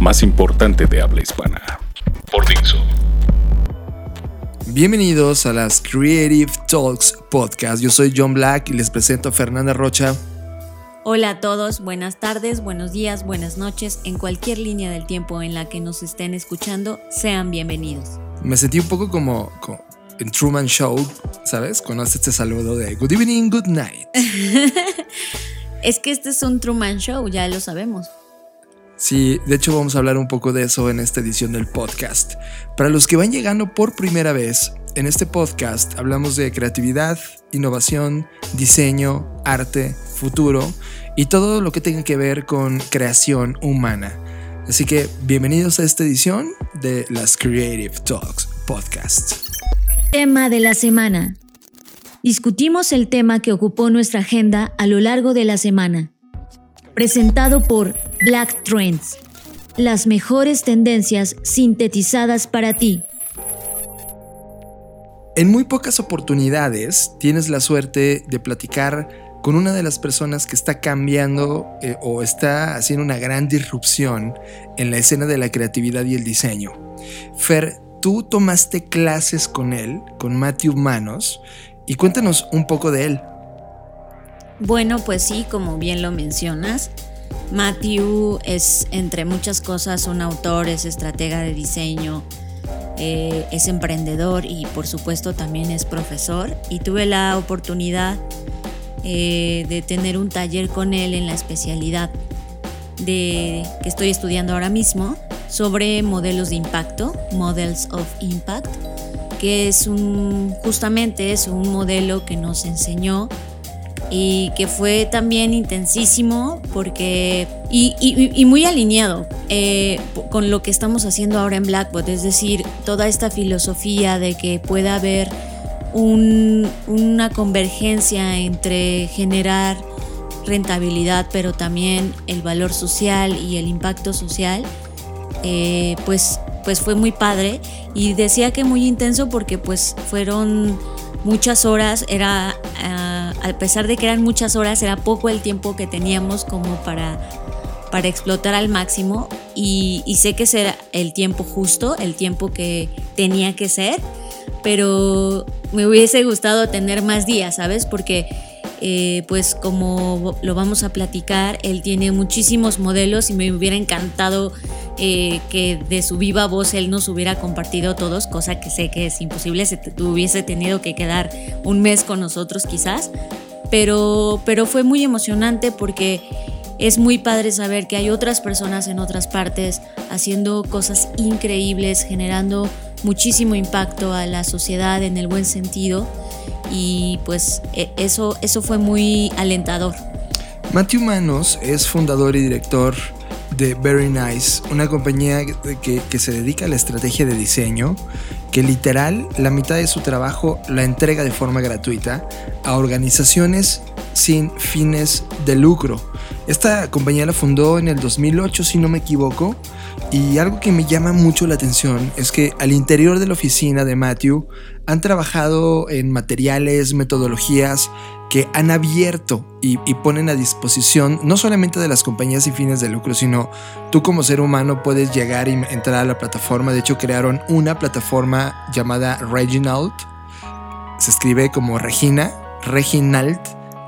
más importante de habla hispana. Por Dixo. Bienvenidos a las Creative Talks Podcast. Yo soy John Black y les presento a Fernanda Rocha. Hola a todos, buenas tardes, buenos días, buenas noches, en cualquier línea del tiempo en la que nos estén escuchando, sean bienvenidos. Me sentí un poco como, como en Truman Show, ¿sabes? Conoce este saludo de Good evening, good night. es que este es un Truman Show, ya lo sabemos. Sí, de hecho vamos a hablar un poco de eso en esta edición del podcast. Para los que van llegando por primera vez, en este podcast hablamos de creatividad, innovación, diseño, arte, futuro y todo lo que tenga que ver con creación humana. Así que bienvenidos a esta edición de las Creative Talks Podcast. Tema de la semana. Discutimos el tema que ocupó nuestra agenda a lo largo de la semana presentado por Black Trends, las mejores tendencias sintetizadas para ti. En muy pocas oportunidades tienes la suerte de platicar con una de las personas que está cambiando eh, o está haciendo una gran disrupción en la escena de la creatividad y el diseño. Fer, tú tomaste clases con él, con Matthew Manos, y cuéntanos un poco de él. Bueno, pues sí, como bien lo mencionas, Matthew es, entre muchas cosas, un autor, es estratega de diseño, eh, es emprendedor y por supuesto también es profesor. Y tuve la oportunidad eh, de tener un taller con él en la especialidad de, que estoy estudiando ahora mismo sobre modelos de impacto, Models of Impact, que es justamente es un modelo que nos enseñó y que fue también intensísimo porque y, muy alineado eh, con lo que estamos haciendo ahora en Blackbot, es decir, toda esta filosofía de que pueda haber una convergencia entre generar rentabilidad, pero también el valor social y el impacto social, eh, pues, pues fue muy padre. Y decía que muy intenso porque pues fueron muchas horas, era... Ah, a pesar de que eran muchas horas, era poco el tiempo que teníamos como para, para explotar al máximo y, sé que era el tiempo justo, el tiempo que tenía que ser, pero me hubiese gustado tener más días, ¿sabes? Porque eh, pues como lo vamos a platicar, él tiene muchísimos modelos y me hubiera encantado eh, que de su viva voz él nos hubiera compartido todos, cosa que sé que es imposible, se hubiese tenido que quedar un mes con nosotros quizás, pero, pero fue muy emocionante porque es muy padre saber que hay otras personas en otras partes haciendo cosas increíbles, generando muchísimo impacto a la sociedad en el buen sentido y pues e, eso, eso fue muy alentador. Matthew Manos es fundador y director de Very Nice, una compañía que, se dedica a la estrategia de diseño, que literal la mitad de su trabajo la entrega de forma gratuita a organizaciones sin fines de lucro. Esta compañía la fundó en el 2008, si no me equivoco, y algo que me llama mucho la atención es que al interior de la oficina de Matthew han trabajado en materiales, metodologías que han abierto y, ponen a disposición no solamente de las compañías y fines de lucro, sino tú como ser humano puedes llegar y entrar a la plataforma. De hecho, crearon una plataforma llamada Reginald. Se escribe como Regina, Reginald,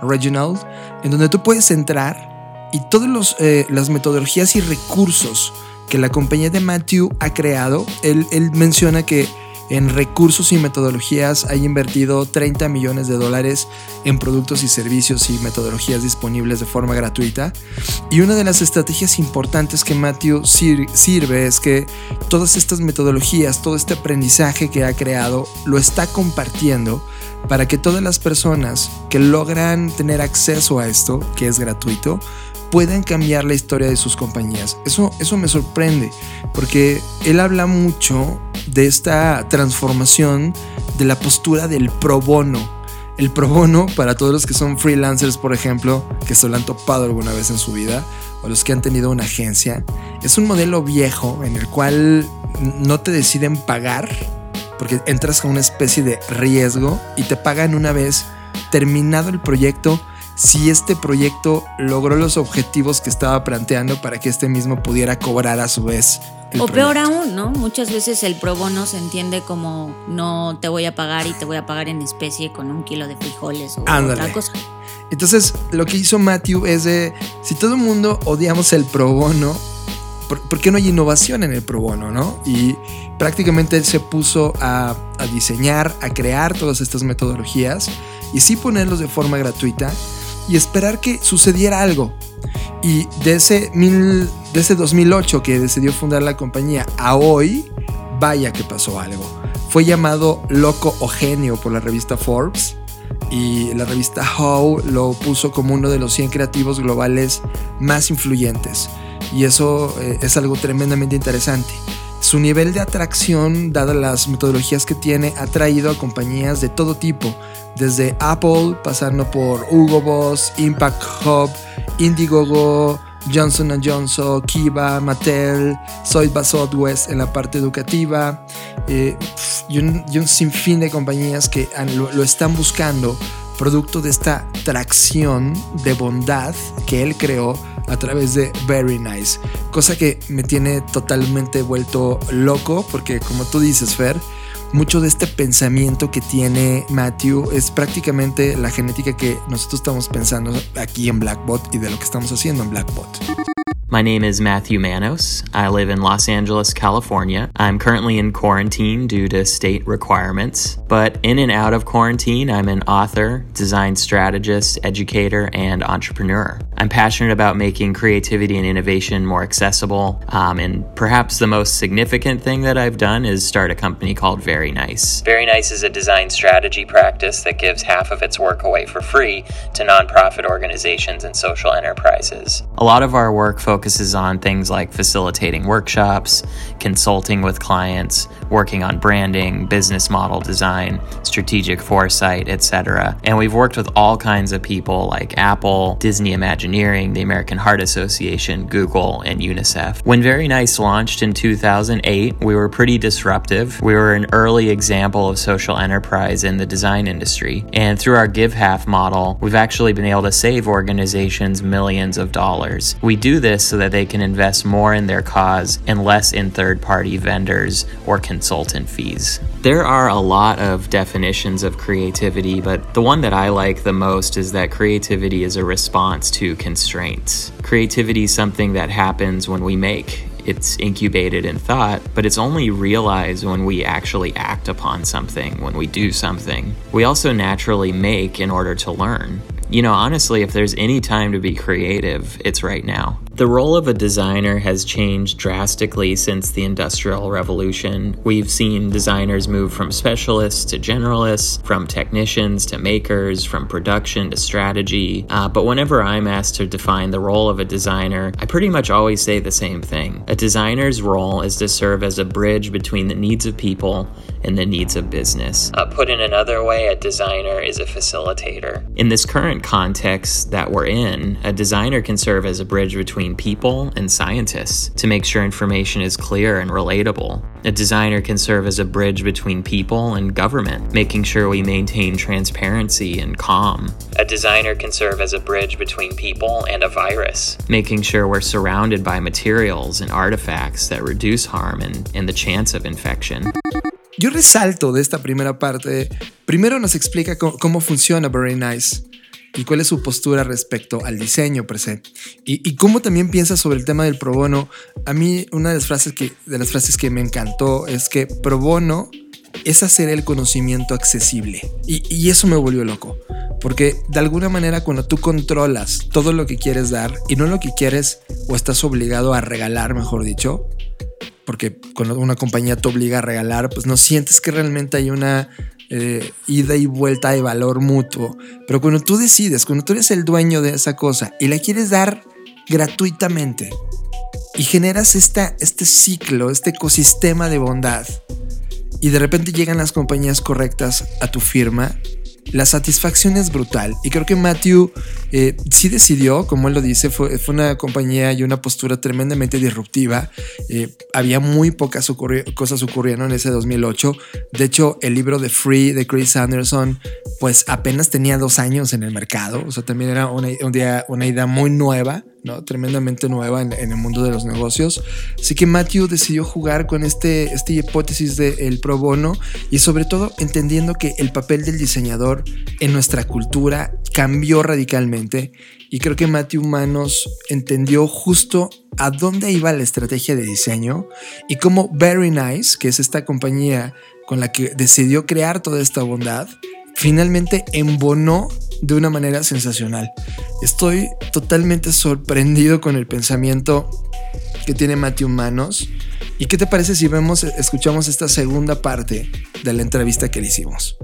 Reginald, en donde tú puedes entrar y todas eh, las metodologías y recursos que la compañía de Matthew ha creado, él, él menciona que en recursos y metodologías ha invertido 30 millones de dólares en productos y servicios y metodologías disponibles de forma gratuita. Y una de las estrategias importantes que Matthew sirve es que todas estas metodologías, todo este aprendizaje que ha creado, lo está compartiendo para que todas las personas que logran tener acceso a esto, que es gratuito, puedan cambiar la historia de sus compañías. Eso, eso me sorprende, porque él habla mucho de esta transformación de la postura del pro bono. El pro bono, para todos los que son freelancers, por ejemplo, que se lo han topado alguna vez en su vida, o los que han tenido una agencia, es un modelo viejo en el cual no te deciden pagar, porque entras con una especie de riesgo y te pagan una vez terminado el proyecto si este proyecto logró los objetivos que estaba planteando para que este mismo pudiera cobrar a su vez. o peor aún, ¿no? Muchas veces el pro bono se entiende como no te voy a pagar y te voy a pagar en especie con un kilo de frijoles o otra cosa. Entonces, lo que hizo Matthew es de, si todo el mundo odiamos el pro bono, ¿por, qué no hay innovación en el pro bono, no? Y prácticamente él se puso a, a diseñar, a crear todas estas metodologías y sí ponerlos de forma gratuita y esperar que sucediera algo. Y de ese, mil, de ese 2008 que decidió fundar la compañía a hoy, vaya que pasó algo. Fue llamado loco o genio por la revista Forbes y la revista How lo puso como uno de los 100 creativos globales más influyentes. Y eso eh, es algo tremendamente interesante. Su nivel de atracción, dadas las metodologías que tiene, ha traído a compañías de todo tipo, desde Apple, pasando por Hugo Boss, Impact Hub, Indiegogo, Johnson Johnson, Kiva, Mattel, Soyba Southwest en la parte educativa eh, y, un, sinfín de compañías que lo, están buscando producto de esta tracción de bondad que él creó a través de Very Nice. Cosa que me tiene totalmente vuelto loco porque como tú dices, Fer, mucho de este pensamiento que tiene Matthew es prácticamente la genética que nosotros estamos pensando aquí en Blackbot y de lo que estamos haciendo en Blackbot. My name is Matthew Manos. I live in Los Angeles, California. I'm currently in quarantine due to state requirements, but in and out of quarantine, I'm an author, design strategist, educator, and entrepreneur. I'm passionate about making creativity and innovation more accessible, um, and perhaps the most significant thing that I've done is start a company called Very Nice. Very Nice is a design strategy practice that gives half of its work away for free to nonprofit organizations and social enterprises. A lot of our work focuses focuses on things like facilitating workshops, consulting with clients, working on branding, business model design, strategic foresight, etc. And we've worked with all kinds of people like Apple, Disney Imagineering, the American Heart Association, Google, and UNICEF. When Very Nice launched in 2008, we were pretty disruptive. We were an early example of social enterprise in the design industry. And through our Give Half model, we've actually been able to save organizations millions of dollars. We do this so that they can invest more in their cause and less in third party vendors or consultant fees. There are a lot of definitions of creativity, but the one that I like the most is that creativity is a response to constraints. Creativity is something that happens when we make. It's incubated in thought, but it's only realized when we actually act upon something, when we do something. We also naturally make in order to learn. You know, honestly, if there's any time to be creative, it's right now. The role of a designer has changed drastically since the Industrial Revolution. We've seen designers move from specialists to generalists, from technicians to makers, from production to strategy. Uh, but whenever I'm asked to define the role of a designer, I pretty much always say the same thing. A designer's role is to serve as a bridge between the needs of people and the needs of business. Uh, put in another way, a designer is a facilitator. In this current context that we're in, a designer can serve as a bridge between people and scientists to make sure information is clear and relatable. A designer can serve as a bridge between people and government, making sure we maintain transparency and calm. A designer can serve as a bridge between people and a virus, making sure we're surrounded by materials and artifacts that reduce harm and, and the chance of infection. Yo resalto de esta primera parte, primero nos explica cómo, cómo funciona Very Nice y cuál es su postura respecto al diseño per y, cómo también piensa sobre el tema del pro bono. A mí una de las frases que, de las frases que me encantó es que pro bono es hacer el conocimiento accesible. Y, y eso me volvió loco. Porque de alguna manera cuando tú controlas todo lo que quieres dar y no lo que quieres o estás obligado a regalar, mejor dicho, porque cuando una compañía te obliga a regalar, pues no sientes que realmente hay una eh, ida y vuelta de valor mutuo. Pero cuando tú decides, cuando tú eres el dueño de esa cosa y la quieres dar gratuitamente y generas esta, este ciclo, este ecosistema de bondad y de repente llegan las compañías correctas a tu firma la satisfacción es brutal. Y creo que Matthew eh, sí decidió, como él lo dice, fue, una compañía y una postura tremendamente disruptiva. Eh, había muy pocas cosas ocurriendo en ese 2008. De hecho, el libro de Free de Chris Anderson, pues apenas tenía dos años en el mercado. O sea, también era una, una idea muy nueva. Tremendamente nueva en, el mundo de los negocios. Así que Matthew decidió jugar con este, esta hipótesis del pro bono y sobre todo entendiendo que el papel del diseñador en nuestra cultura cambió radicalmente y creo que Matthew Manos entendió justo a dónde iba la estrategia de diseño y cómo Very Nice, que es esta compañía con la que decidió crear toda esta bondad, finalmente embonó de una manera sensacional. Estoy totalmente sorprendido con el pensamiento que tiene Matthew Manos. ¿Y qué te parece si vemos, escuchamos esta segunda parte de la entrevista que le hicimos?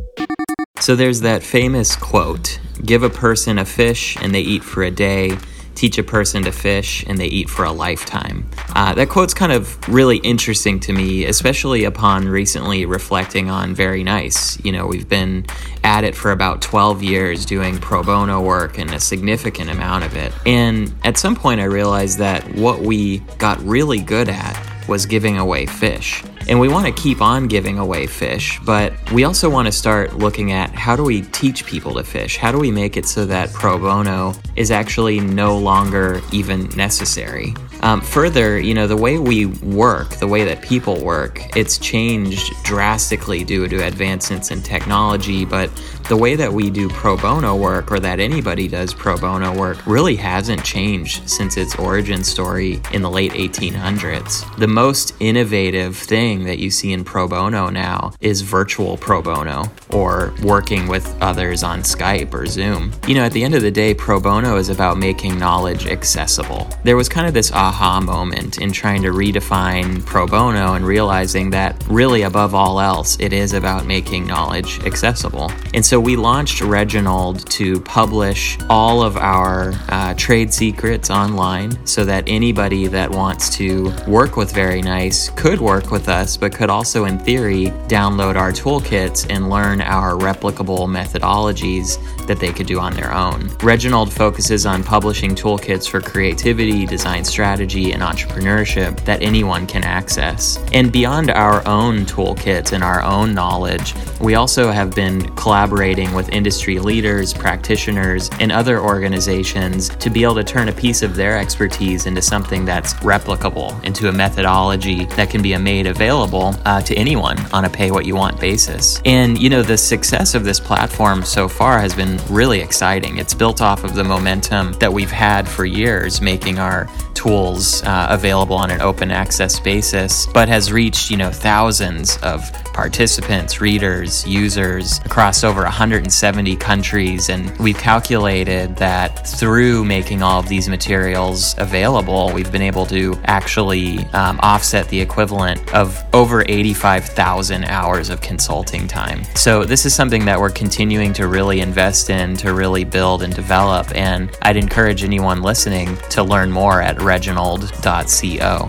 So there's that famous quote, give a person a fish and they eat for a day. Teach a person to fish and they eat for a lifetime. Uh, that quote's kind of really interesting to me, especially upon recently reflecting on Very Nice. You know, we've been at it for about 12 years doing pro bono work and a significant amount of it. And at some point, I realized that what we got really good at was giving away fish. And we want to keep on giving away fish, but we also want to start looking at how do we teach people to fish? How do we make it so that pro bono is actually no longer even necessary? Um, further, you know, the way we work, the way that people work, it's changed drastically due to advancements in technology, but the way that we do pro bono work or that anybody does pro bono work really hasn't changed since its origin story in the late 1800s. The most innovative thing that you see in pro bono now is virtual pro bono or working with others on Skype or Zoom. You know, at the end of the day, pro bono is about making knowledge accessible. There was kind of this aha moment in trying to redefine pro bono and realizing that really above all else, it is about making knowledge accessible. And so we launched Reginald to publish all of our uh, trade secrets online so that anybody that wants to work with Very Nice could work with us, but could also, in theory, download our toolkits and learn our replicable methodologies that they could do on their own. Reginald focuses on publishing toolkits for creativity, design strategy, and entrepreneurship that anyone can access. And beyond our own toolkits and our own knowledge, we also have been collaborating with industry leaders, practitioners, and other organizations to be able to turn a piece of their expertise into something that's replicable, into a methodology that can be made available uh, to anyone on a pay what you want basis. And, you know, the success of this platform so far has been really exciting. It's built off of the momentum that we've had for years making our tools uh, available on an open access basis, but has reached, you know, thousands of participants, readers, users across over 170 countries. And we've calculated that through making all of these materials available, we've been able to actually um, offset the equivalent of over 85,000 hours of consulting time. So, this is something that we're continuing to really invest in, to really build and develop. And I'd encourage anyone listening to learn more at reginald.co.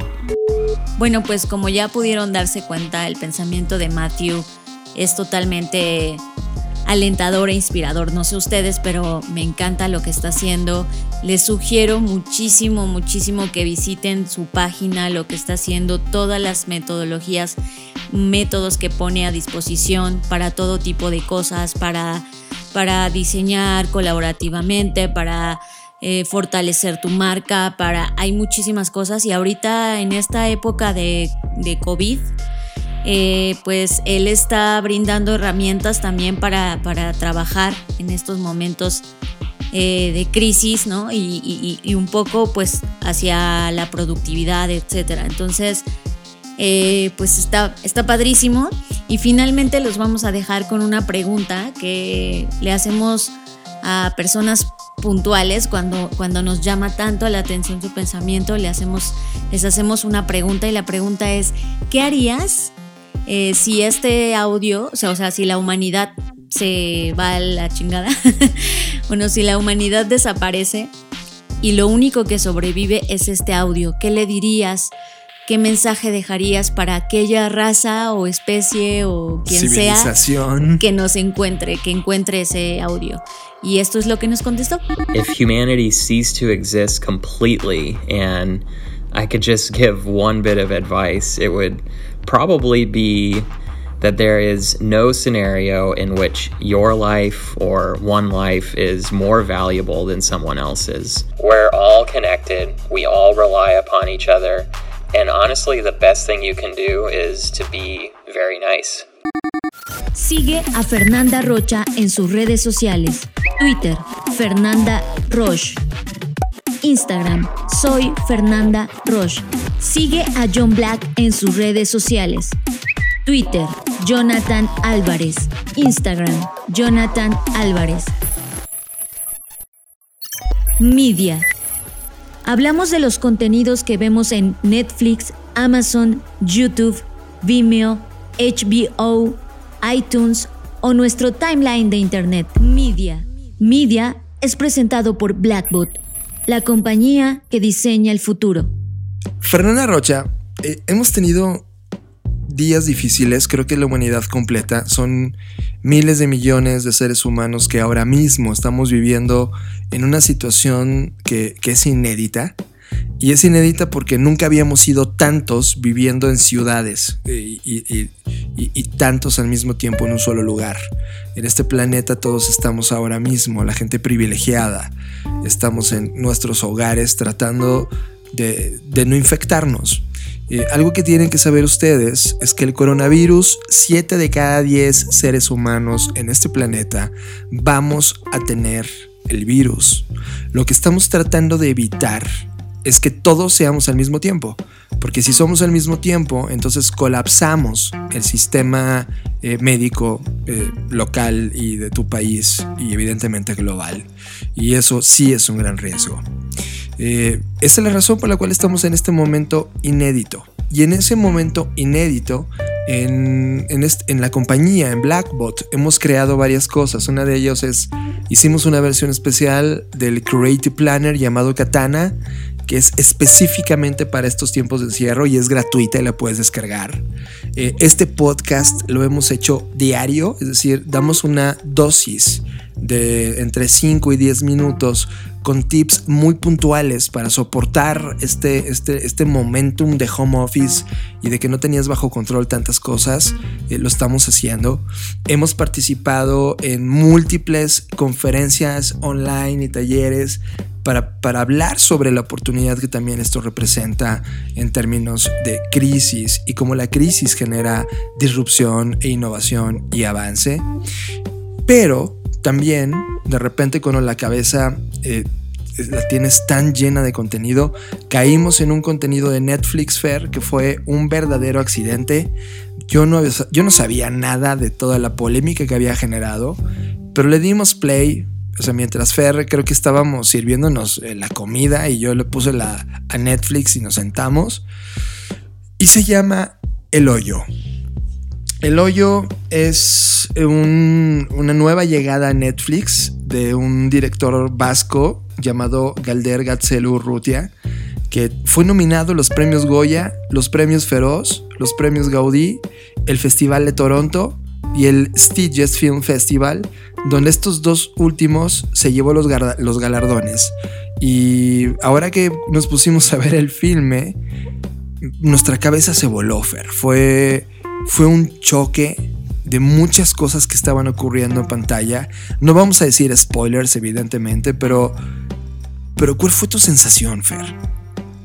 Bueno, pues como ya pudieron darse cuenta, el pensamiento de Matthew es totalmente alentador e inspirador. No sé ustedes, pero me encanta lo que está haciendo. Les sugiero muchísimo, muchísimo que visiten su página, lo que está haciendo, todas las metodologías, métodos que pone a disposición para todo tipo de cosas, para, para diseñar colaborativamente, para eh, fortalecer tu marca, para hay muchísimas cosas y ahorita en esta época de, de COVID, eh, pues él está brindando herramientas también para, para trabajar en estos momentos eh, de crisis, ¿no? Y, un poco pues hacia la productividad, etcétera. Entonces, pues está, está padrísimo. Y finalmente los vamos a dejar con una pregunta que le hacemos a personas puntuales cuando, cuando nos llama tanto la atención su pensamiento, le hacemos, les hacemos una pregunta y la pregunta es, ¿qué harías eh, si este audio, o sea, o sea, si la humanidad se va a la chingada, bueno, si la humanidad desaparece, y lo único que sobrevive es este audio. ¿Qué le dirías? ¿Qué mensaje dejarías para aquella raza o especie o quien sea que nos encuentre, que encuentre ese audio? Y esto es lo que nos contestó. If humanity ceased to exist completely and I could just give one bit of advice, it would probably be that there is no scenario in which your life or one life is more valuable than someone else's. We're all connected, we all rely upon each other, and honestly, the best thing you can do is to be very nice. Sigue a Fernanda Rocha en sus redes sociales. Twitter, Fernanda Roche. Instagram, soy Fernanda Roche. Sigue a John Black en sus redes sociales. Twitter, Jonathan Álvarez. Instagram, Jonathan Álvarez. Media. Hablamos de los contenidos que vemos en Netflix, Amazon, YouTube, Vimeo, HBO, iTunes o nuestro timeline de Internet. Media. Media es presentado por Blackbot, la compañía que diseña el futuro. Fernanda Rocha, eh, hemos tenido días difíciles, creo que la humanidad completa, son miles de millones de seres humanos que ahora mismo estamos viviendo en una situación que, es inédita. Y es inédita porque nunca habíamos sido tantos viviendo en ciudades eh, y, y, tantos al mismo tiempo en un solo lugar. En este planeta todos estamos ahora mismo, la gente privilegiada, estamos en nuestros hogares tratando de, no infectarnos. Eh, algo que tienen que saber ustedes es que el coronavirus, 7 de cada 10 seres humanos en este planeta vamos a tener el virus. Lo que estamos tratando de evitar es que todos seamos al mismo tiempo. Porque si somos al mismo tiempo, entonces colapsamos el sistema eh, médico eh, local y de tu país y evidentemente global. Y eso sí es un gran riesgo. Eh, esa es la razón por la cual estamos en este momento inédito. Y en ese momento inédito, en, en, la compañía, en Blackbot, hemos creado varias cosas. Una de ellas es, hicimos una versión especial del Creative Planner llamado Katana, que es específicamente para estos tiempos de encierro y es gratuita y la puedes descargar. Eh, este podcast lo hemos hecho diario, es decir, damos una dosis de entre 5 y 10 minutos con tips muy puntuales para soportar este, este, este momentum de home office y de que no tenías bajo control tantas cosas, eh, lo estamos haciendo. Hemos participado en múltiples conferencias online y talleres para, hablar sobre la oportunidad que también esto representa en términos de crisis y cómo la crisis genera disrupción e innovación y avance. Pero también, de repente, con la cabeza eh, la tienes tan llena de contenido, caímos en un contenido de Netflix Fair que fue un verdadero accidente. Yo no, yo no sabía nada de toda la polémica que había generado, pero le dimos play. O sea, mientras Fer creo que estábamos sirviéndonos eh, la comida y yo le puse la, a Netflix y nos sentamos. Y se llama El Hoyo. El Hoyo es una nueva llegada a Netflix de un director vasco llamado Galder Gatzelu Rutia, que fue nominado a los premios Goya, los premios Feroz, los premios Gaudí, el Festival de Toronto y el Stitches Film Festival, donde estos dos últimos se llevó los, los galardones. Y ahora que nos pusimos a ver el filme, nuestra cabeza se voló, Fer. Fue fue un choque de muchas cosas que estaban ocurriendo en pantalla. No vamos a decir spoilers, evidentemente, pero. Pero, ¿cuál fue tu sensación, Fer?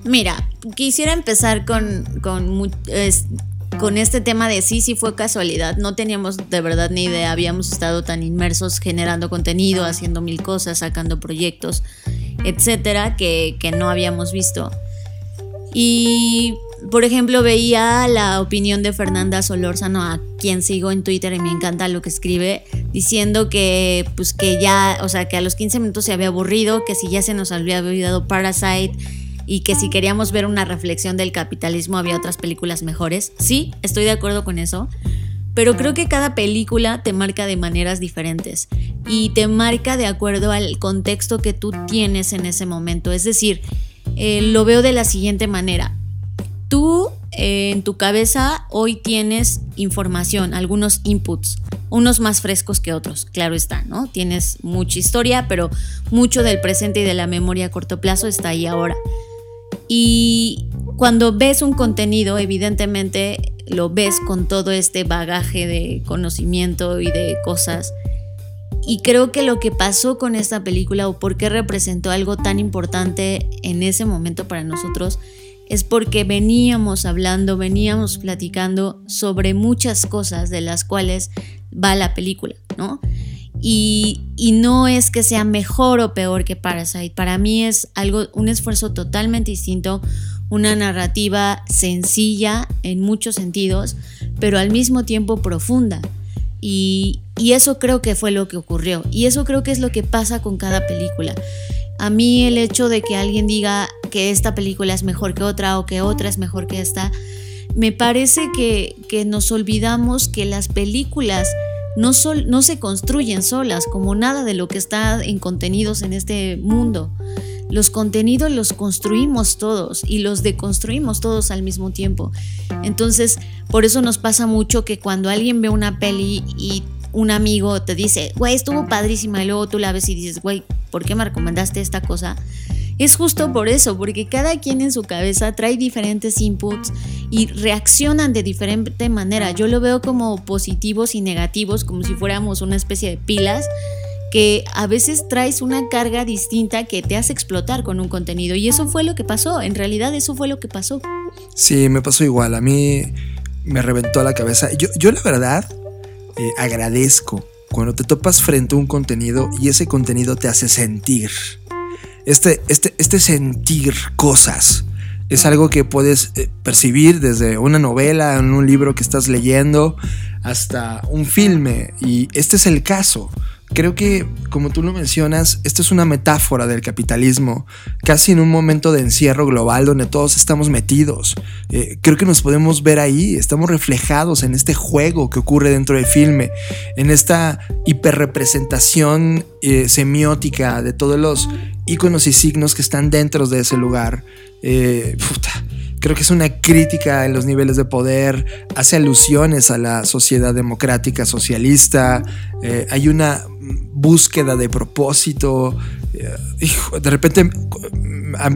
Mira, quisiera empezar con, con, con este tema de sí, sí fue casualidad. No teníamos de verdad ni idea. Habíamos estado tan inmersos generando contenido, haciendo mil cosas, sacando proyectos, etcétera, que, que no habíamos visto. Y por ejemplo, veía la opinión de Fernanda Solórzano, a quien sigo en Twitter y me encanta lo que escribe, diciendo que, pues, que ya, o sea, que a los 15 minutos se había aburrido, que si ya se nos había olvidado Parasite y que si queríamos ver una reflexión del capitalismo había otras películas mejores. Sí, estoy de acuerdo con eso. Pero creo que cada película te marca de maneras diferentes. y te marca de acuerdo al contexto que tú tienes en ese momento. Es decir, eh, lo veo de la siguiente manera. Tú eh, en tu cabeza hoy tienes información, algunos inputs, unos más frescos que otros, claro está, ¿no? Tienes mucha historia, pero mucho del presente y de la memoria a corto plazo está ahí ahora. Y cuando ves un contenido, evidentemente lo ves con todo este bagaje de conocimiento y de cosas y creo que lo que pasó con esta película o por qué representó algo tan importante en ese momento para nosotros es porque veníamos hablando, veníamos platicando sobre muchas cosas de las cuales va la película, ¿no? Y, no es que sea mejor o peor que Parasite. Para mí es algo, un esfuerzo totalmente distinto, una narrativa sencilla en muchos sentidos, pero al mismo tiempo profunda. Y, eso creo que fue lo que ocurrió. Y eso creo que es lo que pasa con cada película. A mí el hecho de que alguien diga que esta película es mejor que otra o que otra es mejor que esta, me parece que, nos olvidamos que las películas no, no se construyen solas, como nada de lo que está en contenidos en este mundo. Los contenidos los construimos todos y los deconstruimos todos al mismo tiempo. Entonces, por eso nos pasa mucho que cuando alguien ve una peli y un amigo te dice, güey, estuvo padrísima, y luego tú la ves y dices, güey, ¿por qué me recomendaste esta cosa? Es justo por eso, porque cada quien en su cabeza trae diferentes inputs y reaccionan de diferente manera. Yo lo veo como positivos y negativos, como si fuéramos una especie de pilas que a veces traes una carga distinta que te hace explotar con un contenido. Y eso fue lo que pasó, en realidad eso fue lo que pasó. Sí, me pasó igual, a mí me reventó la cabeza. Yo, yo la verdad eh, agradezco cuando te topas frente a un contenido y ese contenido te hace sentir. Este, este, este sentir cosas es algo que puedes eh, percibir desde una novela, en un libro que estás leyendo, hasta un filme. Y este es el caso. Creo que, como tú lo mencionas, esto es una metáfora del capitalismo, casi en un momento de encierro global donde todos estamos metidos. Eh, creo que nos podemos ver ahí, estamos reflejados en este juego que ocurre dentro del filme, en esta hiperrepresentación eh, semiótica de todos los iconos y signos que están dentro de ese lugar. Eh, creo que es una crítica en los niveles de poder, hace alusiones a la sociedad democrática socialista, hay una búsqueda de propósito. Eh, de repente,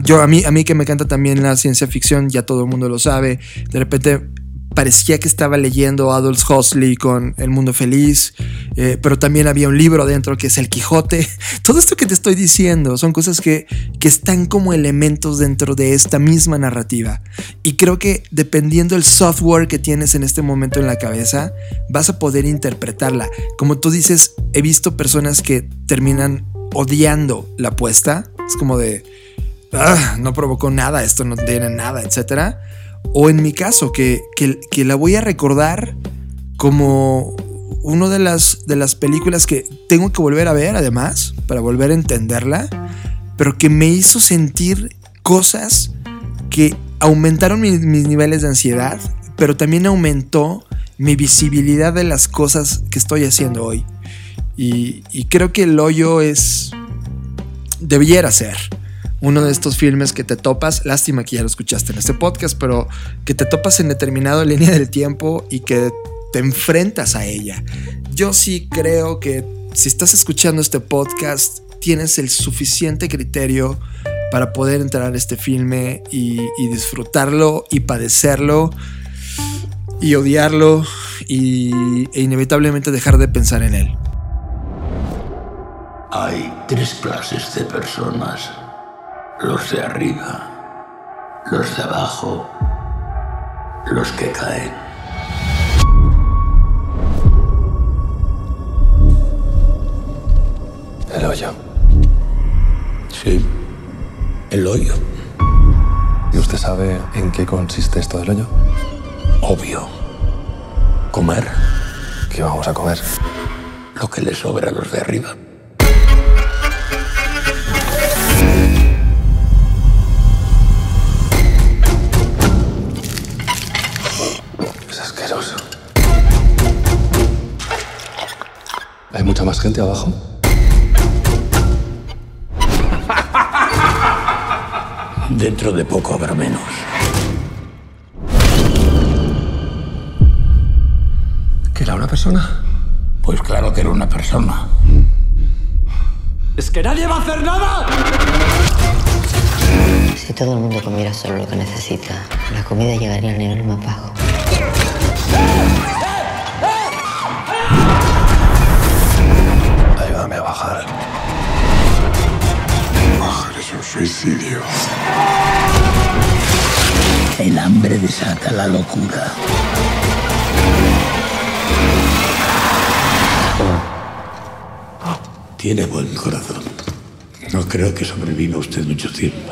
yo, a, mí, a mí que me encanta también la ciencia ficción, ya todo el mundo lo sabe, de repente parecía que estaba leyendo Adolf Huxley con El Mundo Feliz, eh, pero también había un libro dentro que es El Quijote. Todo esto que te estoy diciendo son cosas que, que están como elementos dentro de esta misma narrativa. Y creo que dependiendo el software que tienes en este momento en la cabeza, vas a poder interpretarla. Como tú dices, he visto personas que terminan odiando la apuesta. Es como de, ah, no provocó nada, esto no tiene nada, etcétera o en mi caso, que, la voy a recordar como una de las, de las películas que tengo que volver a ver, además, para volver a entenderla, pero que me hizo sentir cosas que aumentaron mis niveles de ansiedad, pero también aumentó mi visibilidad de las cosas que estoy haciendo hoy. Y, y creo que el hoyo es... debiera ser uno de estos filmes que te topas, lástima que ya lo escuchaste en este podcast, pero que te topas en determinada línea del tiempo y que te enfrentas a ella. Yo sí creo que si estás escuchando este podcast, tienes el suficiente criterio para poder entrar a este filme y, disfrutarlo y padecerlo y odiarlo y, e inevitablemente dejar de pensar en él. Hay tres clases de personas los de arriba, los de abajo, los que caen. El hoyo. Sí, el hoyo. ¿Y usted sabe en qué consiste esto del hoyo? Obvio. Comer. ¿Qué vamos a comer? Lo que le sobra a los de arriba. mucha más gente abajo? Dentro de poco habrá menos. ¿Que era una persona? Pues claro que era una persona. ¡Es que nadie va a hacer nada! Si todo el mundo comiera solo lo que necesita, la comida llegaría al nivel más bajo. Suicidio. El hambre desata la locura. Tiene buen corazón. No creo que sobreviva usted mucho tiempo.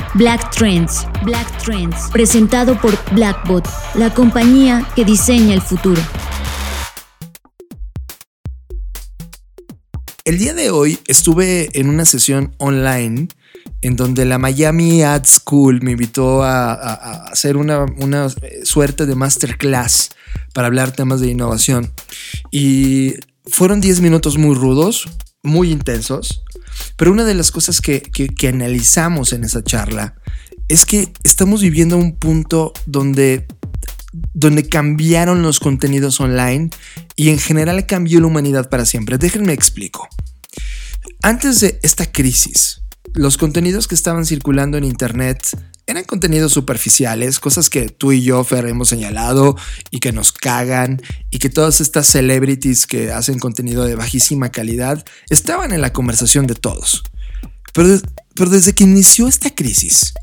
Black Trends, Black Trends, presentado por Blackbot, la compañía que diseña el futuro. El día de hoy estuve en una sesión online en donde la Miami Ad School me invitó a, hacer una, una suerte de masterclass para hablar temas de innovación. Y fueron 10 minutos muy rudos, muy intensos, pero una de las cosas que, que- que analizamos en esa charla es que estamos viviendo un punto donde donde cambiaron los contenidos online y en general cambió la humanidad para siempre. Déjenme explico. Antes de esta crisis, los contenidos que estaban circulando en Internet eran contenidos superficiales, cosas que tú y yo, Fer, hemos señalado y que nos cagan y que todas estas celebrities que hacen contenido de bajísima calidad estaban en la conversación de todos. Pero, pero desde que inició esta crisis,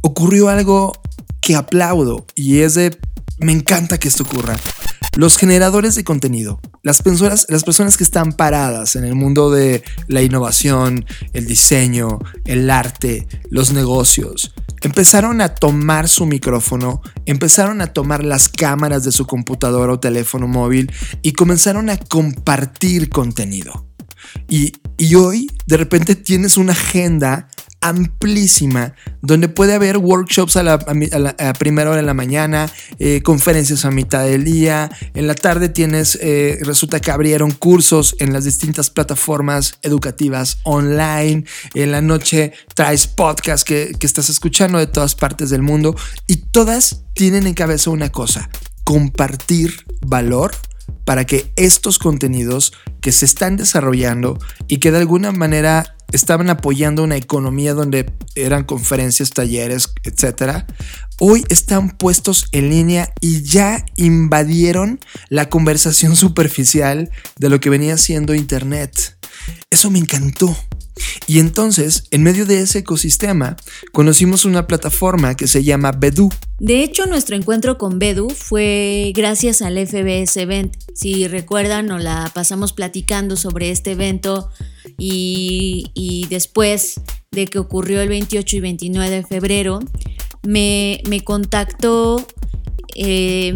ocurrió algo que aplaudo y es de me encanta que esto ocurra. Los generadores de contenido, las personas, las personas que están paradas en el mundo de la innovación, el diseño, el arte, los negocios, empezaron a tomar su micrófono, empezaron a tomar las cámaras de su computadora o teléfono móvil y comenzaron a compartir contenido. Y, y hoy de repente tienes una agenda amplísima donde puede haber workshops a la, primera hora de la mañana, eh, conferencias a mitad del día, en la tarde tienes, eh, resulta que abrieron cursos en las distintas plataformas educativas online, en la noche traes podcast que, que estás escuchando de todas partes del mundo. Y todas tienen en cabeza una cosa, compartir valor para que estos contenidos que se están desarrollando y que de alguna manera estaban apoyando una economía donde eran conferencias, talleres, etcétera, hoy están puestos en línea y ya invadieron la conversación superficial de lo que venía siendo Internet. Eso me encantó. Y entonces, en medio de ese ecosistema, conocimos una plataforma que se llama Bedu. De hecho, nuestro encuentro con Bedu fue gracias al FBS Event. Si recuerdan, nos la pasamos platicando sobre este evento y, después de que ocurrió el 28 y 29 de febrero, me, me contactó eh,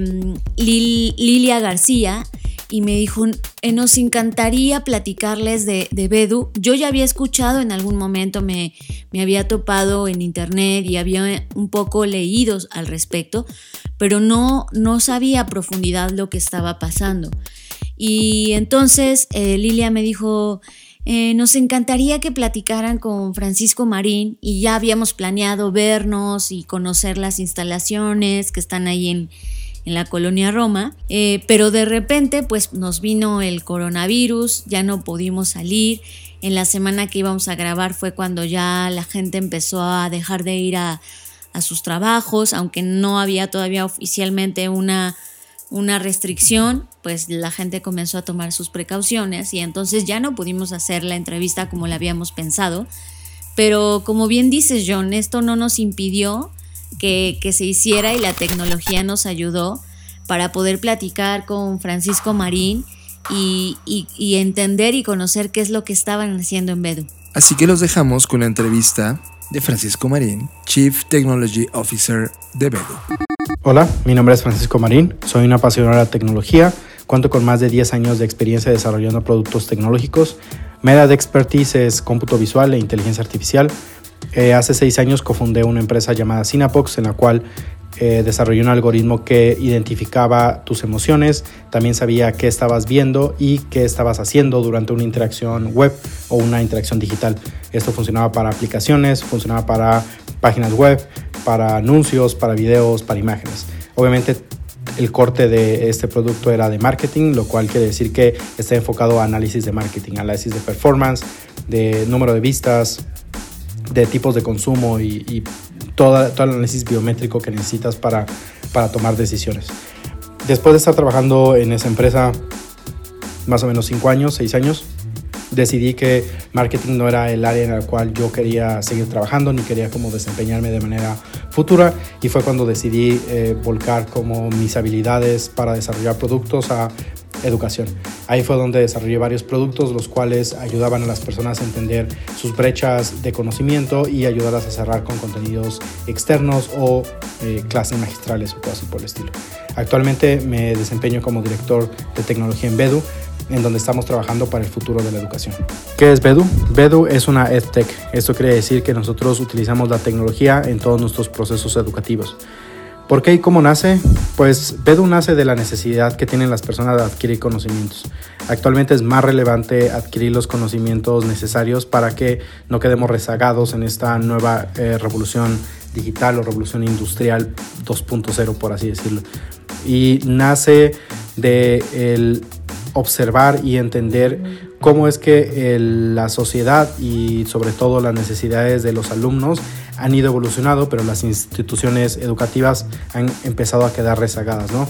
Lil- Lilia García y me dijo, "Eh, nos encantaría platicarles de, Bedu. Yo ya había escuchado en algún momento, me, me había topado en internet y había un poco leído al respecto, pero no, no sabía a profundidad lo que estaba pasando. Y entonces eh, Lilia me dijo, eh, nos encantaría que platicaran con Francisco Marín y ya habíamos planeado vernos y conocer las instalaciones que están ahí en, en la colonia Roma, eh, pero de repente pues nos vino el coronavirus, ya no pudimos salir. En la semana que íbamos a grabar fue cuando ya la gente empezó a dejar de ir a, sus trabajos, aunque no había todavía oficialmente una, una restricción, pues la gente comenzó a tomar sus precauciones y entonces ya no pudimos hacer la entrevista como la habíamos pensado. Pero como bien dices, John, esto no nos impidió que, que se hiciera y la tecnología nos ayudó para poder platicar con Francisco Marín y, y entender y conocer qué es lo que estaban haciendo en Bedu. Así que los dejamos con la entrevista de Francisco Marín, Chief Technology Officer de Bedu. Hola, mi nombre es Francisco Marín, soy una apasionada de tecnología, cuento con más de 10 años de experiencia desarrollando productos tecnológicos. Mi área de expertise es cómputo visual e inteligencia artificial. Eh, hace 6 años cofundé una empresa llamada Synapox en la cual eh, desarrollé un algoritmo que identificaba tus emociones, también sabía qué estabas viendo y qué estabas haciendo durante una interacción web o una interacción digital. Esto funcionaba para aplicaciones, funcionaba para páginas web, para anuncios, para videos, para imágenes. Obviamente el corte de este producto era de marketing, lo cual quiere decir que está enfocado a análisis de marketing, análisis de performance, de número de vistas, de tipos de consumo y, todo, todo, el análisis biométrico que necesitas para, para tomar decisiones. Después de estar trabajando en esa empresa más o menos 5 años, 6 años, decidí que marketing no era el área en la cual yo quería seguir trabajando ni quería como desempeñarme de manera futura y fue cuando decidí eh, volcar como mis habilidades para desarrollar productos a educación. Ahí fue donde desarrollé varios productos los cuales ayudaban a las personas a entender sus brechas de conocimiento y ayudarlas a cerrar con contenidos externos o eh, clases magistrales o cosas por el estilo. Actualmente me desempeño como director de tecnología en Bedu, en donde estamos trabajando para el futuro de la educación. ¿Qué es Bedu? Bedu es una EdTech. Esto quiere decir que nosotros utilizamos la tecnología en todos nuestros procesos educativos. ¿Por qué y cómo nace? Pues Bedu nace de la necesidad que tienen las personas de adquirir conocimientos. Actualmente es más relevante adquirir los conocimientos necesarios para que no quedemos rezagados en esta nueva eh, revolución digital o revolución industrial 2.0, por así decirlo. Y nace de el observar y entender cómo es que la sociedad y sobre todo las necesidades de los alumnos han ido evolucionando, pero las instituciones educativas han empezado a quedar rezagadas, ¿no?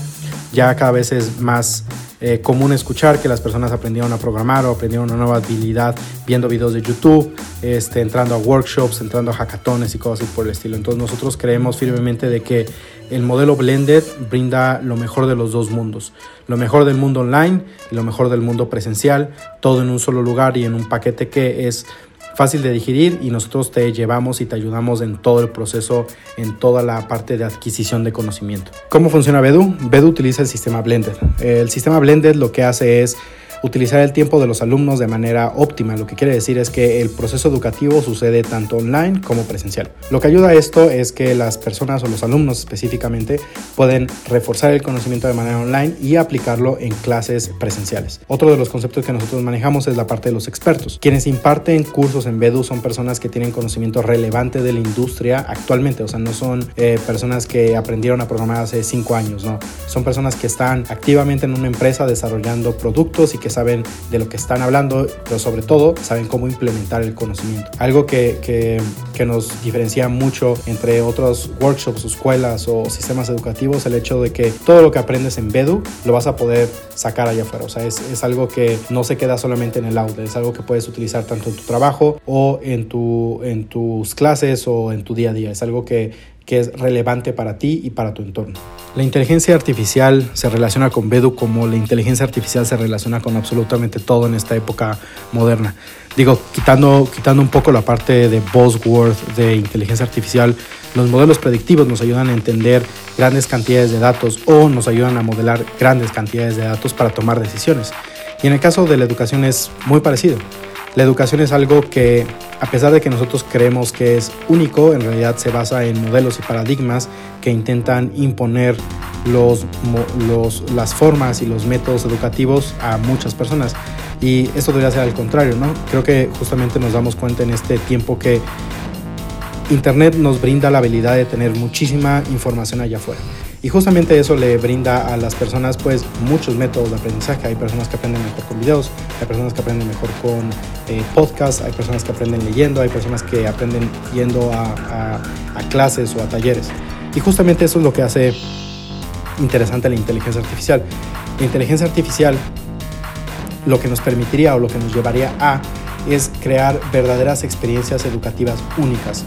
Ya cada vez es más eh, común escuchar que las personas aprendieron a programar o aprendieron una nueva habilidad viendo videos de YouTube, este, entrando a workshops, entrando a hackatones y cosas así por el estilo. Entonces nosotros creemos firmemente de que el modelo blended brinda lo mejor de los dos mundos, lo mejor del mundo online y lo mejor del mundo presencial, todo en un solo lugar y en un paquete que es fácil de digerir y nosotros te llevamos y te ayudamos en todo el proceso, en toda la parte de adquisición de conocimiento. ¿Cómo funciona Bedu? Bedu utiliza el sistema Blended. El sistema Blended lo que hace es utilizar el tiempo de los alumnos de manera óptima. Lo que quiere decir es que el proceso educativo sucede tanto online como presencial. Lo que ayuda a esto es que las personas o los alumnos específicamente pueden reforzar el conocimiento de manera online y aplicarlo en clases presenciales. Otro de los conceptos que nosotros manejamos es la parte de los expertos. Quienes imparten cursos en Bedu son personas que tienen conocimiento relevante de la industria actualmente, o sea, no son eh, personas que aprendieron a programar hace cinco años, no. Son personas que están activamente en una empresa desarrollando productos y que saben de lo que están hablando, pero sobre todo saben cómo implementar el conocimiento. Algo que, que, que nos diferencia mucho entre otros workshops, escuelas o sistemas educativos, el hecho de que todo lo que aprendes en Bedu lo vas a poder sacar allá afuera. O sea, es, es algo que no se queda solamente en el aula, es algo que puedes utilizar tanto en tu trabajo o en, tu, en tus clases o en tu día a día. Es algo que que es relevante para ti y para tu entorno. La inteligencia artificial se relaciona con Bedu como la inteligencia artificial se relaciona con absolutamente todo en esta época moderna. Digo, quitando, quitando un poco la parte de buzzword de inteligencia artificial, los modelos predictivos nos ayudan a entender grandes cantidades de datos o nos ayudan a modelar grandes cantidades de datos para tomar decisiones. Y en el caso de la educación es muy parecido. La educación es algo que, a pesar de que nosotros creemos que es único, en realidad se basa en modelos y paradigmas que intentan imponer los, las formas y los métodos educativos a muchas personas. Y esto debería ser al contrario, ¿no? Creo que justamente nos damos cuenta en este tiempo que Internet nos brinda la habilidad de tener muchísima información allá afuera. Y justamente eso le brinda a las personas pues muchos métodos de aprendizaje. Hay personas que aprenden mejor con videos, hay personas que aprenden mejor con eh, podcasts, hay personas que aprenden leyendo, hay personas que aprenden yendo a, a clases o a talleres. Y justamente eso es lo que hace interesante la inteligencia artificial. La inteligencia artificial lo que nos permitiría o lo que nos llevaría a es crear verdaderas experiencias educativas únicas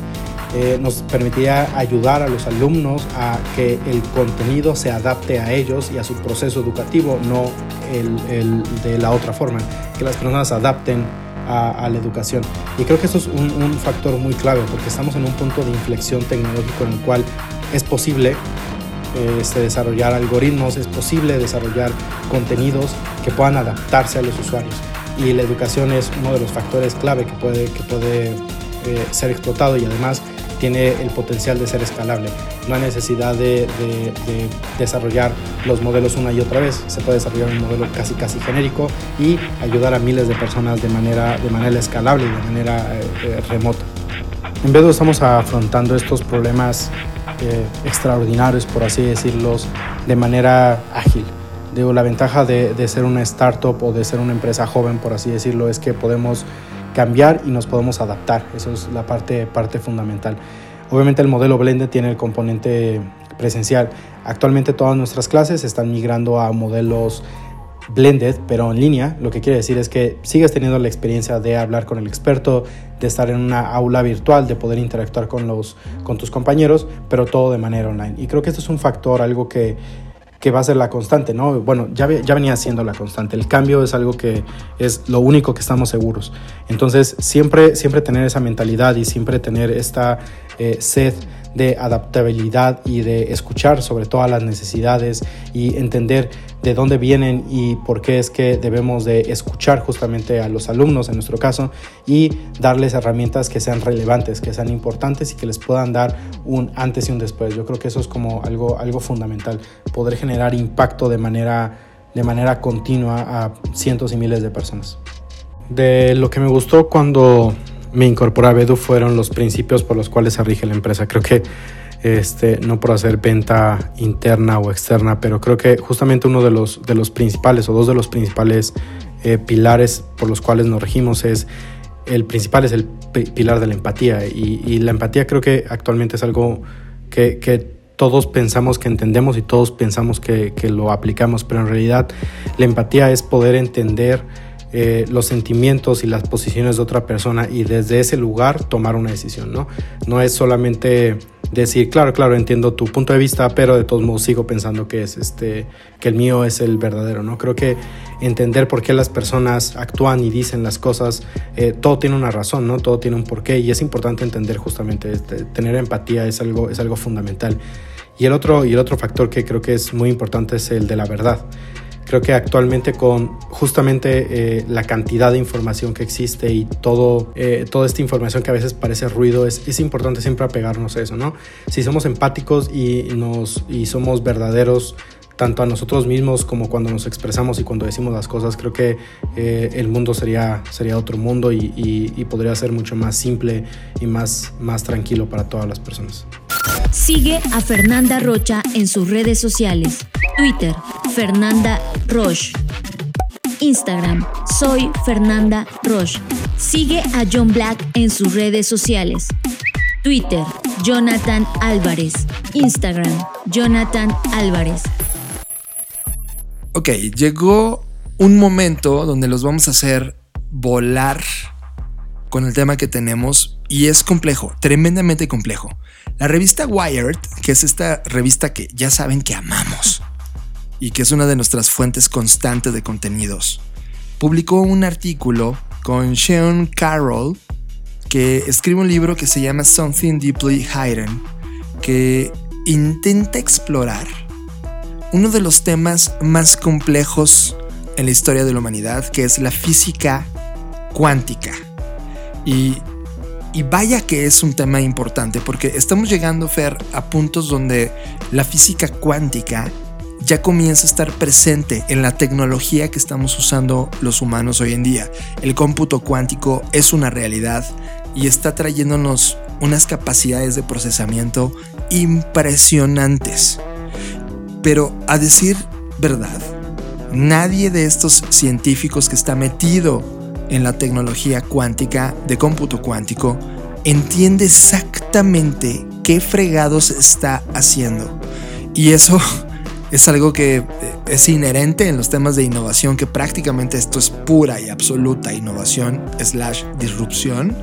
eh, nos permitiría ayudar a los alumnos a que el contenido se adapte a ellos y a su proceso educativo, no el, de la otra forma, que las personas adapten a, la educación. Y creo que eso es un, un, factor muy clave porque estamos en un punto de inflexión tecnológico en el cual es posible este, desarrollar algoritmos, es posible desarrollar contenidos que puedan adaptarse a los usuarios. Y la educación es uno de los factores clave que puede, que puede eh, ser explotado y además tiene el potencial de ser escalable. No hay necesidad de, desarrollar los modelos una y otra vez. Se puede desarrollar un modelo casi casi genérico y ayudar a miles de personas de manera, de manera escalable y de manera eh, eh, remota. En vez de estamos afrontando estos problemas eh, extraordinarios, por así decirlos, de manera ágil. Digo, la ventaja de, de, ser una startup o de ser una empresa joven, por así decirlo, es que podemos cambiar y nos podemos adaptar. Eso es la parte, parte fundamental. Obviamente el modelo Blended tiene el componente presencial. Actualmente todas nuestras clases están migrando a modelos blended, pero en línea, lo que quiere decir es que sigues teniendo la experiencia de hablar con el experto, de estar en una aula virtual, de poder interactuar con, los, con tus compañeros, pero todo de manera online. Y creo que esto es un factor, algo que, que va a ser la constante, ¿no? Bueno, ya, ya venía siendo la constante. El cambio es algo que es lo único que estamos seguros. Entonces, siempre, siempre tener esa mentalidad y siempre tener esta eh, sed de adaptabilidad y de escuchar sobre todas las necesidades y entender de dónde vienen y por qué es que debemos de escuchar justamente a los alumnos en nuestro caso y darles herramientas que sean relevantes, que sean importantes y que les puedan dar un antes y un después. Yo creo que eso es como algo, algo fundamental, poder generar impacto de manera, de manera continua a cientos y miles de personas. De lo que me gustó cuando me incorporé a Bedu fueron los principios por los cuales se rige la empresa. Creo que este, no por hacer venta interna o externa, pero creo que justamente uno de los, de los principales o dos de los principales eh, pilares por los cuales nos regimos es el principal es el pilar de la empatía y, la empatía creo que actualmente es algo que, todos pensamos que entendemos y todos pensamos que, lo aplicamos, pero en realidad la empatía es poder entender eh, los sentimientos y las posiciones de otra persona y desde ese lugar tomar una decisión, ¿no? No es solamente decir, claro, claro, entiendo tu punto de vista, pero de todos modos sigo pensando que es este, que el mío es el verdadero, ¿no? Creo que entender por qué las personas actúan y dicen las cosas, eh, todo tiene una razón, ¿no? Todo tiene un porqué y es importante entender justamente, este, tener empatía es algo, es algo fundamental. Y el, otro, y el otro factor que creo que es muy importante es el de la verdad. Creo que actualmente con justamente eh, la cantidad de información que existe y todo, eh, toda esta información que a veces parece ruido, es, es, importante siempre apegarnos a eso, ¿no? Si somos empáticos y, nos, y somos verdaderos tanto a nosotros mismos como cuando nos expresamos y cuando decimos las cosas, creo que eh, el mundo sería, sería otro mundo y, y, y, podría ser mucho más simple y más, más tranquilo para todas las personas. Sigue a Fernanda Rocha en sus redes sociales. Twitter, Fernanda Roche. Instagram, soy Fernanda Roche. Sigue a John Black en sus redes sociales. Twitter, Jonathan Álvarez. Instagram, Jonathan Álvarez. Ok, llegó un momento donde los vamos a hacer volar con el tema que tenemos y es complejo, tremendamente complejo. La revista Wired, que es esta revista que ya saben que amamos, y que es una de nuestras fuentes constantes de contenidos, publicó un artículo con Sean Carroll que escribe un libro que se llama Something Deeply Hidden, que intenta explorar uno de los temas más complejos en la historia de la humanidad, que es la física cuántica. Y, y vaya que es un tema importante, porque estamos llegando, Fer, a puntos donde la física cuántica ya comienza a estar presente en la tecnología que estamos usando los humanos hoy en día. El cómputo cuántico es una realidad y está trayéndonos unas capacidades de procesamiento impresionantes. Pero a decir verdad, nadie de estos científicos que está metido en la tecnología cuántica de cómputo cuántico entiende exactamente qué fregados está haciendo. Y eso es algo que eh, es inherente en los temas de innovación, que prácticamente esto es pura y absoluta innovación slash disrupción.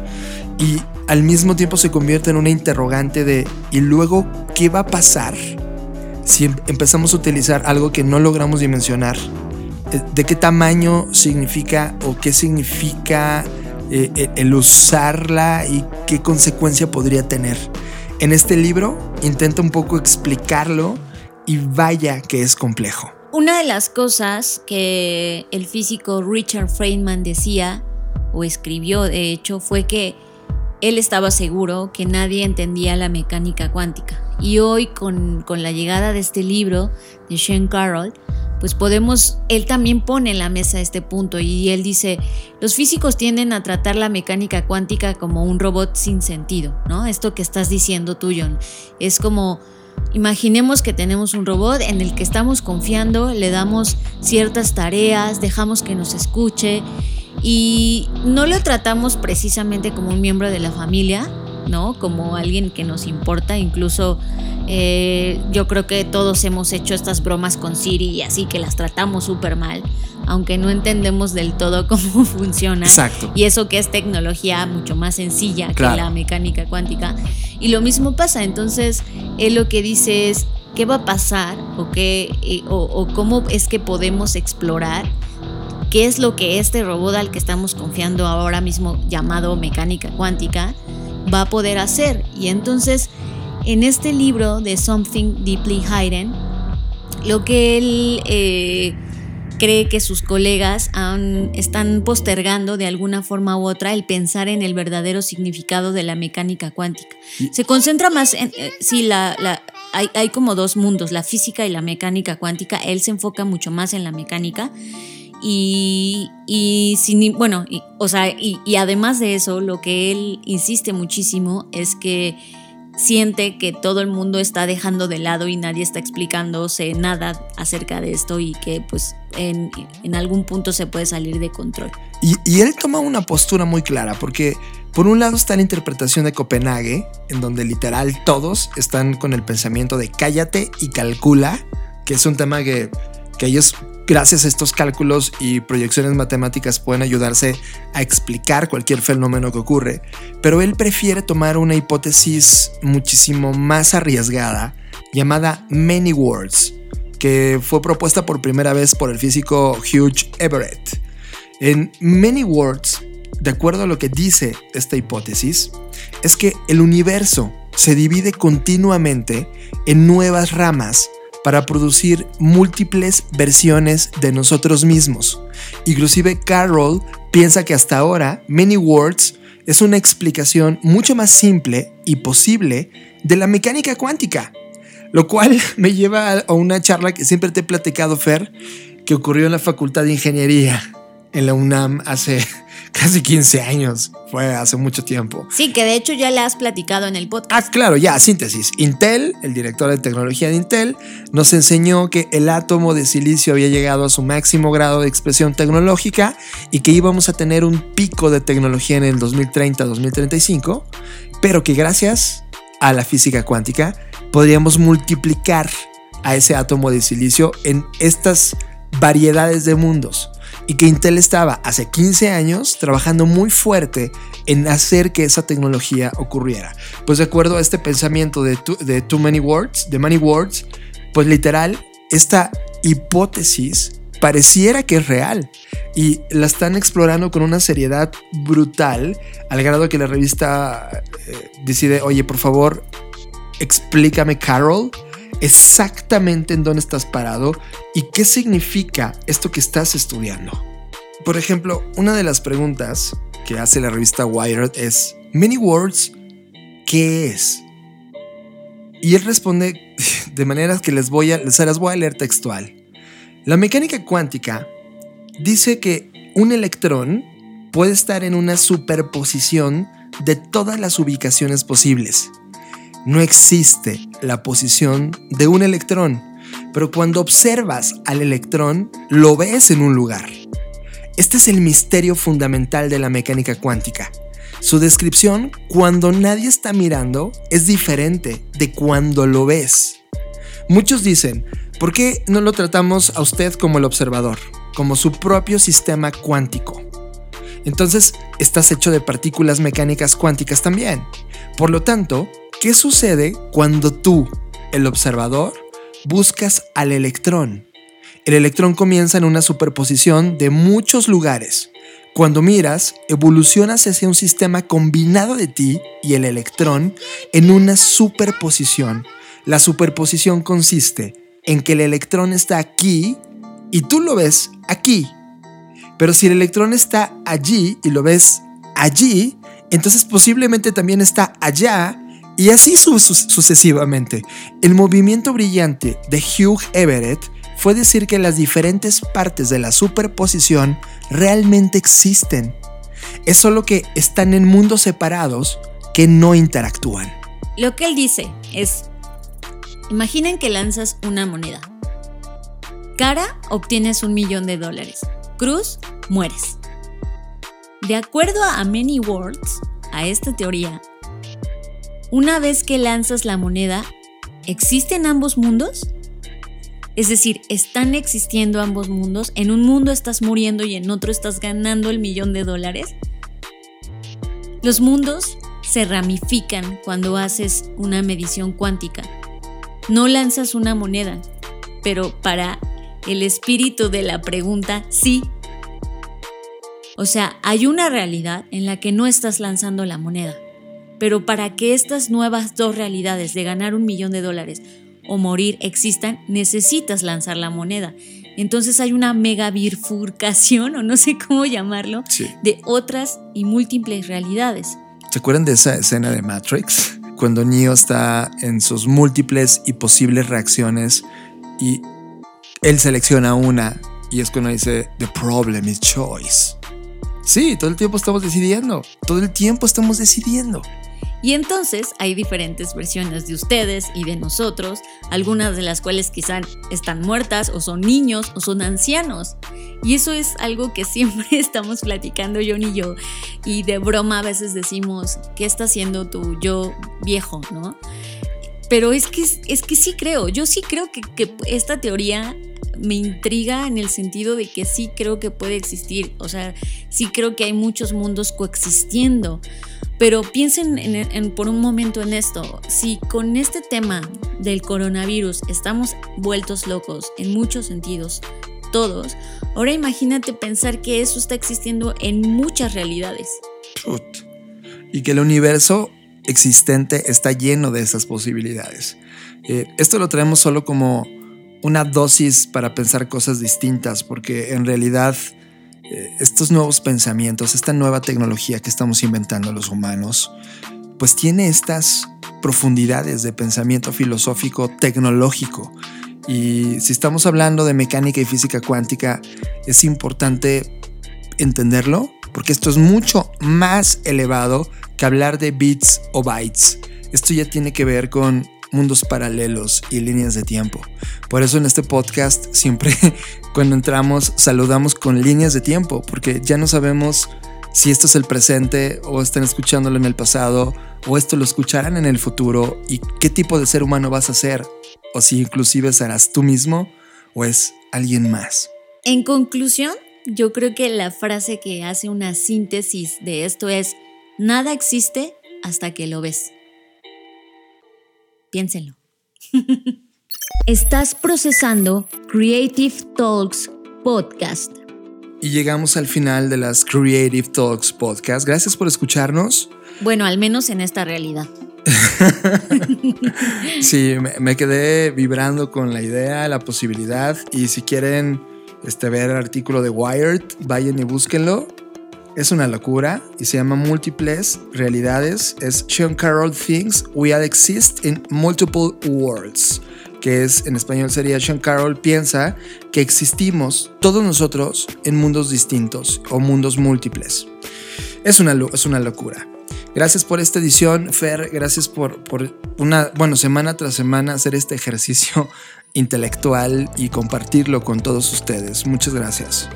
Y al mismo tiempo se convierte en una interrogante de ¿y luego qué va a pasar si em- empezamos a utilizar algo que no logramos dimensionar? ¿De qué tamaño significa o qué significa eh, eh, el usarla y qué consecuencia podría tener? En este libro intenta un poco explicarlo y vaya que es complejo. Una de las cosas que el físico Richard Feynman decía o escribió, de hecho, fue que él estaba seguro que nadie entendía la mecánica cuántica. Y hoy con, con la llegada de este libro de Shane Carroll, pues podemos, él también pone en la mesa este punto y él dice, los físicos tienden a tratar la mecánica cuántica como un robot sin sentido, ¿no? Esto que estás diciendo tú, John, es como Imaginemos que tenemos un robot en el que estamos confiando, le damos ciertas tareas, dejamos que nos escuche y no lo tratamos precisamente como un miembro de la familia, ¿no? Como alguien que nos importa, incluso eh, yo creo que todos hemos hecho estas bromas con Siri y así que las tratamos súper mal, aunque no entendemos del todo cómo funciona. Exacto. Y eso que es tecnología mucho más sencilla Claro. que la mecánica cuántica. Y lo mismo pasa, entonces él lo que dice es, ¿qué va a pasar? ¿O, qué, eh, o, o cómo es que podemos explorar? ¿Qué es lo que este robot al que estamos confiando ahora mismo llamado mecánica cuántica va a poder hacer? Y entonces, en este libro de Something Deeply Hidden, lo que él eh, cree que sus colegas han- están postergando de alguna forma u otra el pensar en el verdadero significado de la mecánica cuántica. Se concentra más en, eh, sí, la, la- hay, hay como dos mundos, la física y la mecánica cuántica. Él se enfoca mucho más en la mecánica. Y, y sin, bueno, y- o sea, y, y además de eso, lo que él insiste muchísimo es que siente que todo el mundo está dejando de lado y nadie está explicándose nada acerca de esto y que pues en, en algún punto se puede salir de control. Y, y él toma una postura muy clara, porque por un lado está la interpretación de Copenhague, en donde literal todos están con el pensamiento de cállate y calcula, que es un tema que, que ellos, gracias a estos cálculos y proyecciones matemáticas, pueden ayudarse a explicar cualquier fenómeno que ocurre. Pero él prefiere tomar una hipótesis muchísimo más arriesgada, llamada Many Words, que fue propuesta por primera vez por el físico Hugh Everett. En Many Words, de acuerdo a lo que dice esta hipótesis, es que el universo se divide continuamente en nuevas ramas para producir múltiples versiones de nosotros mismos. Inclusive Carroll piensa que hasta ahora Many Words es una explicación mucho más simple y posible de la mecánica cuántica. Lo cual me lleva a una charla que siempre te he platicado, Fer, que ocurrió en la Facultad de Ingeniería en la UNAM hace casi 15 años. Fue hace mucho tiempo. Sí, que de hecho ya le has platicado en el podcast. Ah, claro, ya, síntesis. Intel, el director de tecnología de Intel, nos enseñó que el átomo de silicio había llegado a su máximo grado de expresión tecnológica y que íbamos a tener un pico de tecnología en el 2030-2035, pero que gracias a la física cuántica podríamos multiplicar a ese átomo de silicio en estas variedades de mundos y que Intel estaba hace 15 años trabajando muy fuerte en hacer que esa tecnología ocurriera. Pues de acuerdo a este pensamiento de too, many words, de many words, pues literal, esta hipótesis pareciera que es real y la están explorando con una seriedad brutal al grado que la revista eh, decide, oye, por favor, explícame, Carol, exactamente en dónde estás parado y qué significa esto que estás estudiando. Por ejemplo, una de las preguntas que hace la revista Wired es, Many Words, ¿qué es? Y él responde de maneras que les voy a, se las voy a leer textual. La mecánica cuántica dice que un electrón puede estar en una superposición de todas las ubicaciones posibles. No existe la posición de un electrón, pero cuando observas al electrón, lo ves en un lugar. Este es el misterio fundamental de la mecánica cuántica. Su descripción, cuando nadie está mirando, es diferente de cuando lo ves. Muchos dicen, ¿por qué no lo tratamos a usted como el observador, como su propio sistema cuántico? Entonces, estás hecho de partículas mecánicas cuánticas también. Por lo tanto, ¿qué sucede cuando tú, el observador, buscas al electrón? El electrón comienza en una superposición de muchos lugares. Cuando miras, evolucionas hacia un sistema combinado de ti y el electrón en una superposición. La superposición consiste en que el electrón está aquí y tú lo ves aquí. Pero si el electrón está allí y lo ves allí, entonces posiblemente también está allá y así sucesivamente. El movimiento brillante de Hugh Everett fue decir que las diferentes partes de la superposición realmente existen. Es solo que están en mundos separados que no interactúan. Lo que él dice es, imaginen que lanzas una moneda. Cara, obtienes un millón de dólares. Cruz, mueres. De acuerdo a Many Worlds, a esta teoría, una vez que lanzas la moneda, ¿existen ambos mundos? Es decir, están existiendo ambos mundos. En un mundo estás muriendo y en otro estás ganando el millón de dólares. Los mundos se ramifican cuando haces una medición cuántica. No lanzas una moneda, pero para el espíritu de la pregunta, sí. O sea, hay una realidad en la que no estás lanzando la moneda. Pero para que estas nuevas dos realidades de ganar un millón de dólares o morir existan, necesitas lanzar la moneda. Entonces hay una mega bifurcación, o no sé cómo llamarlo, de otras y múltiples realidades. ¿Se acuerdan de esa escena de Matrix? Cuando Neo está en sus múltiples y posibles reacciones y él selecciona una y es cuando dice, The problem is choice. Sí, todo el tiempo estamos decidiendo, todo el tiempo estamos decidiendo. Y entonces hay diferentes versiones de ustedes y de nosotros, algunas de las cuales quizás están muertas o son niños o son ancianos. Y eso es algo que siempre estamos platicando John y yo. Y de broma a veces decimos, ¿qué está haciendo tu yo viejo? ¿No? Pero es que, es que sí creo, yo sí creo que, que esta teoría me intriga en el sentido de que sí creo que puede existir, o sea, sí creo que hay muchos mundos coexistiendo. Pero piensen por un momento en esto, si con este tema del coronavirus estamos vueltos locos en muchos sentidos, todos, ahora imagínate pensar que eso está existiendo en muchas realidades. Y que el universo existente está lleno de esas posibilidades. Eh, esto lo traemos solo como una dosis para pensar cosas distintas, porque en realidad eh, estos nuevos pensamientos, esta nueva tecnología que estamos inventando los humanos, pues tiene estas profundidades de pensamiento filosófico tecnológico. Y si estamos hablando de mecánica y física cuántica, es importante entenderlo, porque esto es mucho más elevado que hablar de bits o bytes. Esto ya tiene que ver con mundos paralelos y líneas de tiempo. Por eso en este podcast siempre cuando entramos saludamos con líneas de tiempo, porque ya no sabemos si esto es el presente o están escuchándolo en el pasado o esto lo escucharán en el futuro y qué tipo de ser humano vas a ser o si inclusive serás tú mismo o es alguien más. En conclusión, yo creo que la frase que hace una síntesis de esto es, nada existe hasta que lo ves. Piénsenlo. Estás procesando Creative Talks Podcast. Y llegamos al final de las Creative Talks Podcast. Gracias por escucharnos. Bueno, al menos en esta realidad. sí, me, quedé vibrando con la idea, la posibilidad. Y si quieren este, ver el artículo de Wired, vayan y búsquenlo. Es una locura y se llama Múltiples Realidades. Es Sean Carroll Thinks We All Exist in Multiple Worlds, que es en español sería Sean Carroll piensa que existimos todos nosotros en mundos distintos o mundos múltiples. Es una, es una locura. Gracias por esta edición, Fer. Gracias por, por una, bueno, semana tras semana hacer este ejercicio intelectual y compartirlo con todos ustedes. Muchas gracias.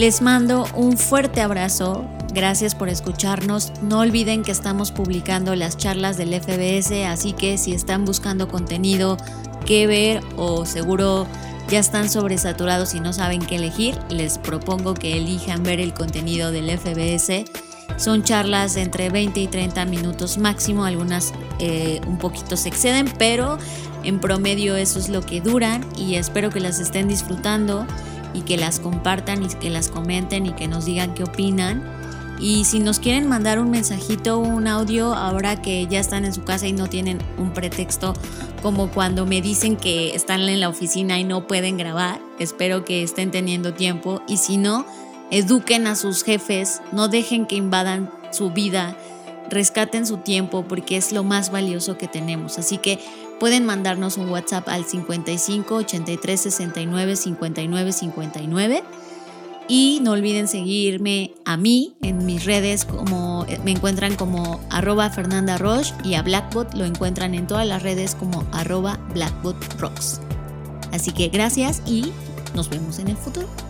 Les mando un fuerte abrazo, gracias por escucharnos. No olviden que estamos publicando las charlas del FBS, así que si están buscando contenido que ver o seguro ya están sobresaturados y no saben qué elegir, les propongo que elijan ver el contenido del FBS. Son charlas entre 20 y 30 minutos máximo, algunas eh, un poquito se exceden, pero en promedio eso es lo que duran y espero que las estén disfrutando y que las compartan y que las comenten y que nos digan qué opinan. Y si nos quieren mandar un mensajito o un audio ahora que ya están en su casa y no tienen un pretexto como cuando me dicen que están en la oficina y no pueden grabar, espero que estén teniendo tiempo y si no, eduquen a sus jefes, no dejen que invadan su vida, rescaten su tiempo porque es lo más valioso que tenemos. Así que pueden mandarnos un WhatsApp al 55 83 69 59 59 y no olviden seguirme a mí en mis redes como me encuentran como arroba Fernanda Roche y a Blackbot lo encuentran en todas las redes como arroba Blackbot Rocks. Así que gracias y nos vemos en el futuro.